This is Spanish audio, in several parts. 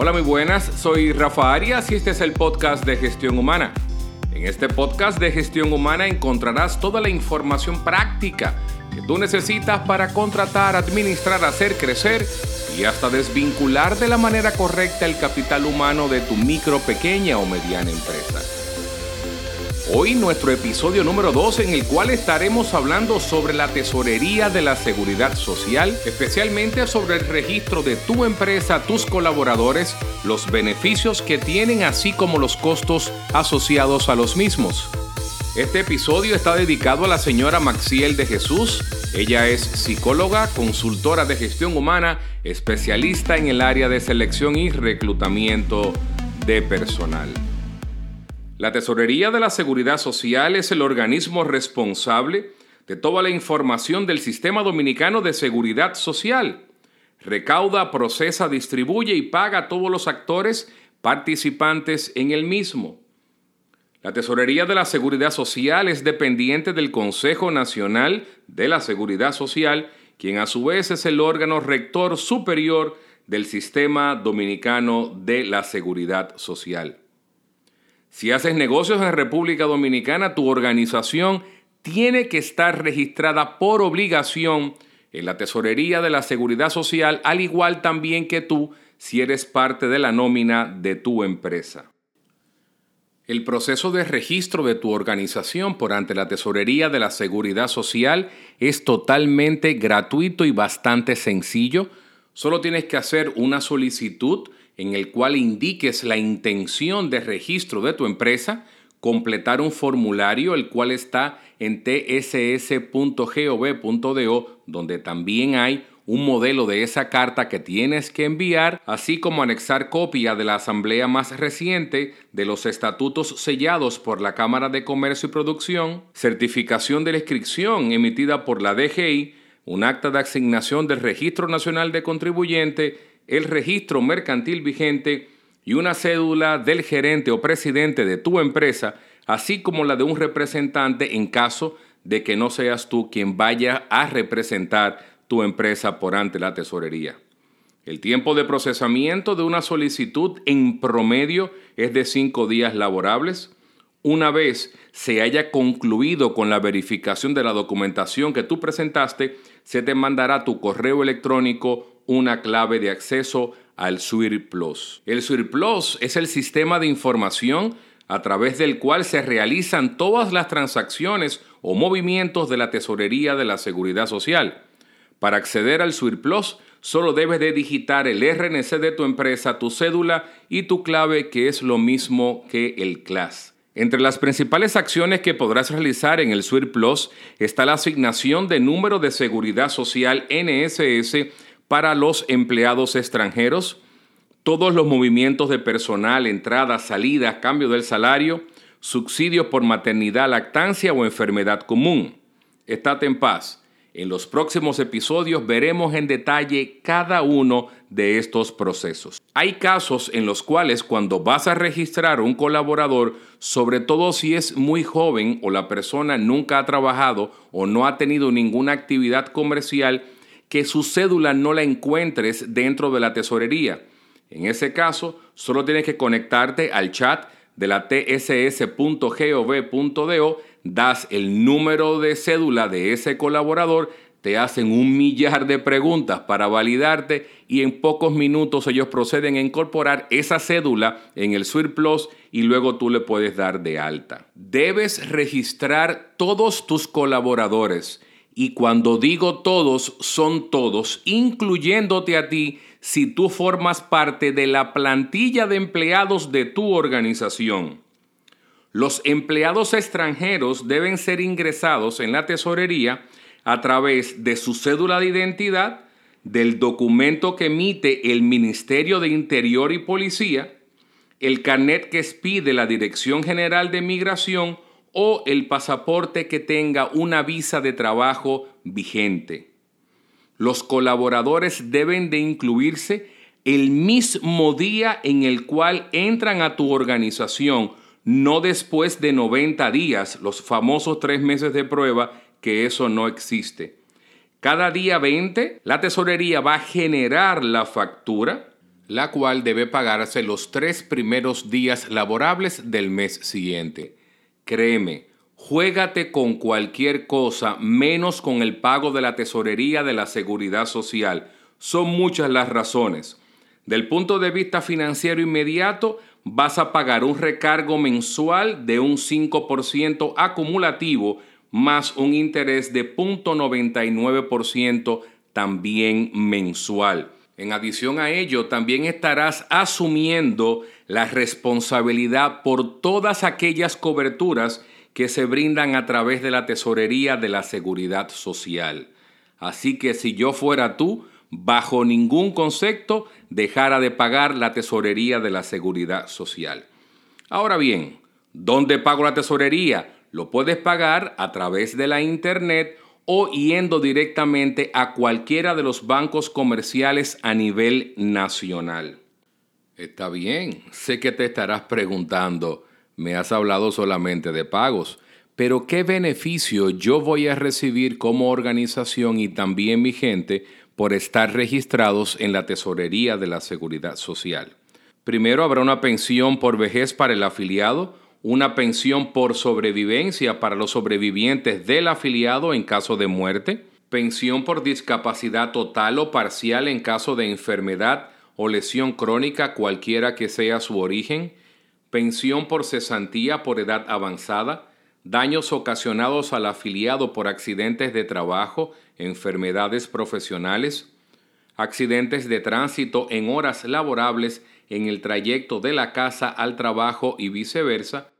Hola, muy buenas, soy Rafa Arias y este es el podcast de Gestión Humana. En este podcast de Gestión Humana encontrarás toda la información práctica que tú necesitas para contratar, administrar, hacer crecer y hasta desvincular de la manera correcta el capital humano de tu micro, pequeña o mediana empresa. Hoy nuestro episodio número 2 en el cual estaremos hablando sobre la tesorería de la seguridad social, especialmente sobre el registro de tu empresa, tus colaboradores, los beneficios que tienen así como los costos asociados a los mismos. Este episodio está dedicado a la señora Maxiel de Jesús. Ella es psicóloga, consultora de gestión humana, especialista en el área de selección y reclutamiento de personal. La Tesorería de la Seguridad Social es el organismo responsable de toda la información del Sistema Dominicano de Seguridad Social. Recauda, procesa, distribuye y paga a todos los actores participantes en el mismo. La Tesorería de la Seguridad Social es dependiente del Consejo Nacional de la Seguridad Social, quien a su vez es el órgano rector superior del Sistema Dominicano de la Seguridad Social. Si haces negocios en República Dominicana, tu organización tiene que estar registrada por obligación en la Tesorería de la Seguridad Social, al igual también que tú si eres parte de la nómina de tu empresa. El proceso de registro de tu organización por ante la Tesorería de la Seguridad Social es totalmente gratuito y bastante sencillo. Solo tienes que hacer una solicitud en el cual indiques la intención de registro de tu empresa, completar un formulario el cual está en tss.gov.do, donde también hay un modelo de esa carta que tienes que enviar, así como anexar copia de la asamblea más reciente de los estatutos sellados por la Cámara de Comercio y Producción, certificación de la inscripción emitida por la DGI, un acta de asignación del Registro Nacional de Contribuyente, el registro mercantil vigente y una cédula del gerente o presidente de tu empresa, así como la de un representante en caso de que no seas tú quien vaya a representar tu empresa por ante la tesorería. El tiempo de procesamiento de una solicitud en promedio es de cinco días laborables. Una vez se haya concluido con la verificación de la documentación que tú presentaste, se te mandará tu correo electrónico una clave de acceso al SWIR Plus. El SWIR Plus es el sistema de información a través del cual se realizan todas las transacciones o movimientos de la tesorería de la seguridad social. Para acceder al Plus, solo debes de digitar el RNC de tu empresa, tu cédula y tu clave, que es lo mismo que el CLAS. Entre las principales acciones que podrás realizar en el Plus está la asignación de número de seguridad social NSS para los empleados extranjeros, todos los movimientos de personal, entradas, salidas, cambio del salario, subsidios por maternidad, lactancia o enfermedad común. Estate en paz. En los próximos episodios veremos en detalle cada uno de estos procesos. Hay casos en los cuales cuando vas a registrar un colaborador, sobre todo si es muy joven o la persona nunca ha trabajado o no ha tenido ninguna actividad comercial, que su cédula no la encuentres dentro de la tesorería. En ese caso, solo tienes que conectarte al chat de la tss.gov.do das el número de cédula de ese colaborador, te hacen un millar de preguntas para validarte y en pocos minutos ellos proceden a incorporar esa cédula en el Plus y luego tú le puedes dar de alta. Debes registrar todos tus colaboradores y cuando digo todos, son todos, incluyéndote a ti si tú formas parte de la plantilla de empleados de tu organización. Los empleados extranjeros deben ser ingresados en la tesorería a través de su cédula de identidad, del documento que emite el Ministerio de Interior y Policía, el carnet que expide la Dirección General de Migración o el pasaporte que tenga una visa de trabajo vigente. Los colaboradores deben de incluirse el mismo día en el cual entran a tu organización no después de 90 días, los famosos tres meses de prueba, que eso no existe. Cada día 20, la tesorería va a generar la factura, la cual debe pagarse los tres primeros días laborables del mes siguiente. Créeme, juégate con cualquier cosa menos con el pago de la tesorería de la seguridad social. Son muchas las razones. Del punto de vista financiero inmediato, vas a pagar un recargo mensual de un 5% acumulativo más un interés de 0.99% también mensual. En adición a ello, también estarás asumiendo la responsabilidad por todas aquellas coberturas que se brindan a través de la tesorería de la seguridad social. Así que si yo fuera tú, bajo ningún concepto dejara de pagar la tesorería de la seguridad social. Ahora bien, ¿dónde pago la tesorería? Lo puedes pagar a través de la internet o yendo directamente a cualquiera de los bancos comerciales a nivel nacional. Está bien, sé que te estarás preguntando, me has hablado solamente de pagos, pero ¿qué beneficio yo voy a recibir como organización y también mi gente por estar registrados en la Tesorería de la Seguridad Social? Primero habrá una pensión por vejez para el afiliado, una pensión por sobrevivencia para los sobrevivientes del afiliado en caso de muerte, pensión por discapacidad total o parcial en caso de enfermedad o lesión crónica cualquiera que sea su origen, pensión por cesantía por edad avanzada, daños ocasionados al afiliado por accidentes de trabajo, enfermedades profesionales, accidentes de tránsito en horas laborables en el trayecto de la casa al trabajo y viceversa,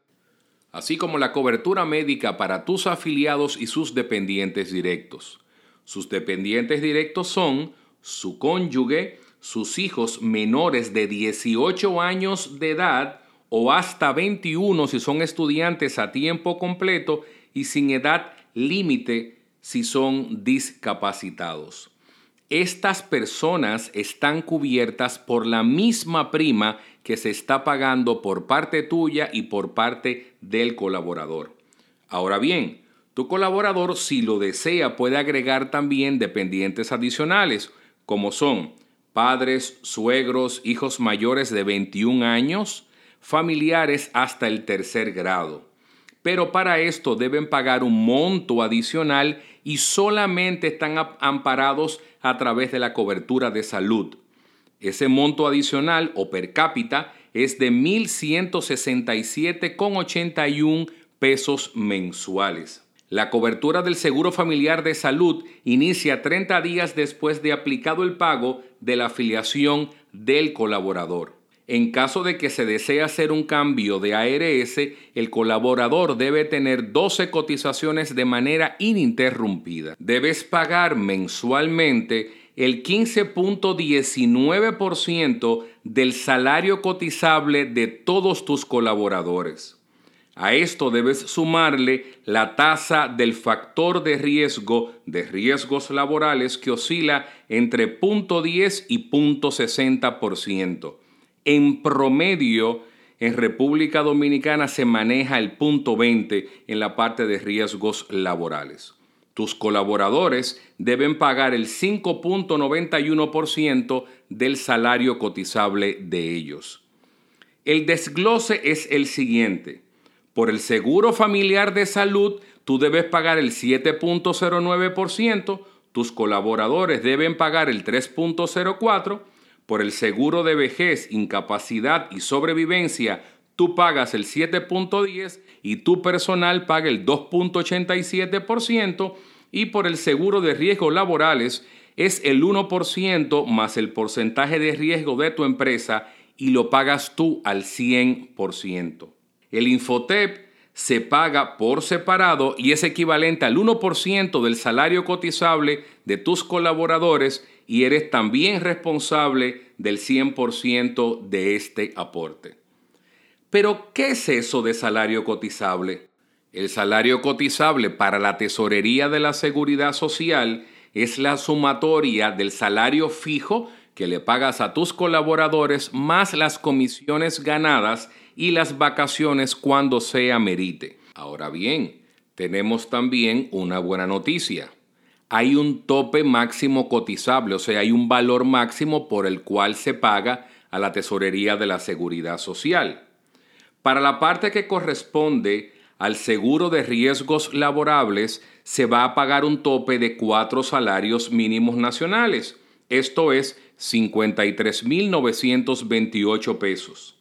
así como la cobertura médica para tus afiliados y sus dependientes directos. Sus dependientes directos son su cónyuge, sus hijos menores de 18 años de edad o hasta 21 si son estudiantes a tiempo completo y sin edad límite si son discapacitados estas personas están cubiertas por la misma prima que se está pagando por parte tuya y por parte del colaborador. Ahora bien, tu colaborador, si lo desea, puede agregar también dependientes adicionales, como son padres, suegros, hijos mayores de 21 años, familiares hasta el tercer grado pero para esto deben pagar un monto adicional y solamente están amparados a través de la cobertura de salud. Ese monto adicional o per cápita es de 1.167,81 pesos mensuales. La cobertura del Seguro Familiar de Salud inicia 30 días después de aplicado el pago de la afiliación del colaborador. En caso de que se desee hacer un cambio de ARS, el colaborador debe tener 12 cotizaciones de manera ininterrumpida. Debes pagar mensualmente el 15.19% del salario cotizable de todos tus colaboradores. A esto debes sumarle la tasa del factor de riesgo de riesgos laborales que oscila entre 0.10 y 0.60%. En promedio, en República Dominicana se maneja el punto 20 en la parte de riesgos laborales. Tus colaboradores deben pagar el 5.91% del salario cotizable de ellos. El desglose es el siguiente. Por el seguro familiar de salud, tú debes pagar el 7.09%, tus colaboradores deben pagar el 3.04%, por el seguro de vejez, incapacidad y sobrevivencia, tú pagas el 7.10 y tu personal paga el 2.87% y por el seguro de riesgos laborales es el 1% más el porcentaje de riesgo de tu empresa y lo pagas tú al 100%. El Infotep se paga por separado y es equivalente al 1% del salario cotizable de tus colaboradores y eres también responsable del 100% de este aporte. Pero, ¿qué es eso de salario cotizable? El salario cotizable para la tesorería de la seguridad social es la sumatoria del salario fijo que le pagas a tus colaboradores más las comisiones ganadas y las vacaciones cuando sea merite. Ahora bien, tenemos también una buena noticia hay un tope máximo cotizable, o sea, hay un valor máximo por el cual se paga a la Tesorería de la Seguridad Social. Para la parte que corresponde al seguro de riesgos laborables, se va a pagar un tope de cuatro salarios mínimos nacionales, esto es 53.928 pesos.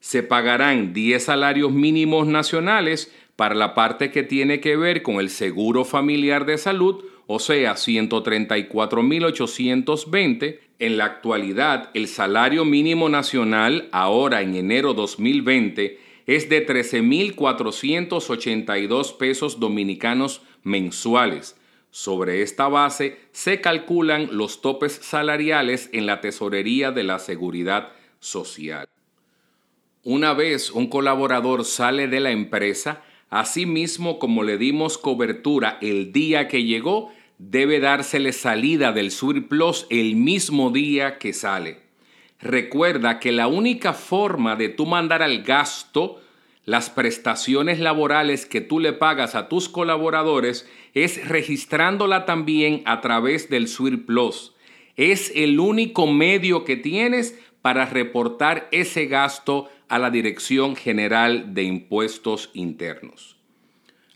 Se pagarán 10 salarios mínimos nacionales para la parte que tiene que ver con el seguro familiar de salud, o sea, 134.820. En la actualidad, el salario mínimo nacional, ahora en enero 2020, es de 13.482 pesos dominicanos mensuales. Sobre esta base se calculan los topes salariales en la tesorería de la seguridad social. Una vez un colaborador sale de la empresa, Asimismo, como le dimos cobertura el día que llegó, debe dársele salida del surplus el mismo día que sale. Recuerda que la única forma de tú mandar al gasto las prestaciones laborales que tú le pagas a tus colaboradores es registrándola también a través del surplus. Es el único medio que tienes para reportar ese gasto a la Dirección General de Impuestos Internos.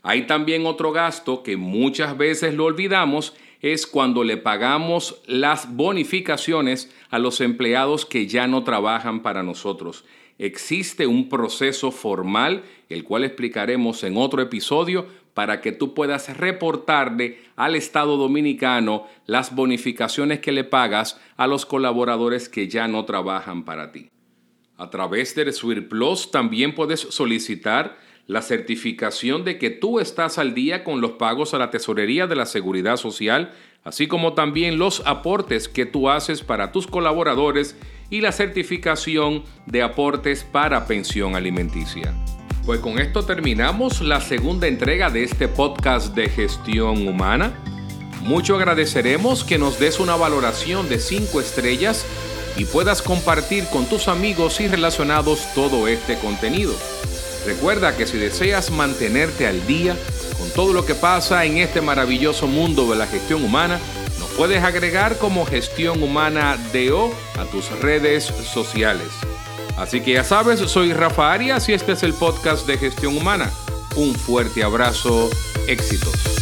Hay también otro gasto que muchas veces lo olvidamos, es cuando le pagamos las bonificaciones a los empleados que ya no trabajan para nosotros. Existe un proceso formal, el cual explicaremos en otro episodio, para que tú puedas reportarle al Estado dominicano las bonificaciones que le pagas a los colaboradores que ya no trabajan para ti. A través del Plus también puedes solicitar la certificación de que tú estás al día con los pagos a la tesorería de la seguridad social, así como también los aportes que tú haces para tus colaboradores y la certificación de aportes para pensión alimenticia. Pues con esto terminamos la segunda entrega de este podcast de gestión humana. Mucho agradeceremos que nos des una valoración de 5 estrellas y puedas compartir con tus amigos y relacionados todo este contenido. Recuerda que si deseas mantenerte al día con todo lo que pasa en este maravilloso mundo de la gestión humana, nos puedes agregar como Gestión Humana DO a tus redes sociales. Así que ya sabes, soy Rafa Arias y este es el podcast de Gestión Humana. Un fuerte abrazo, éxitos.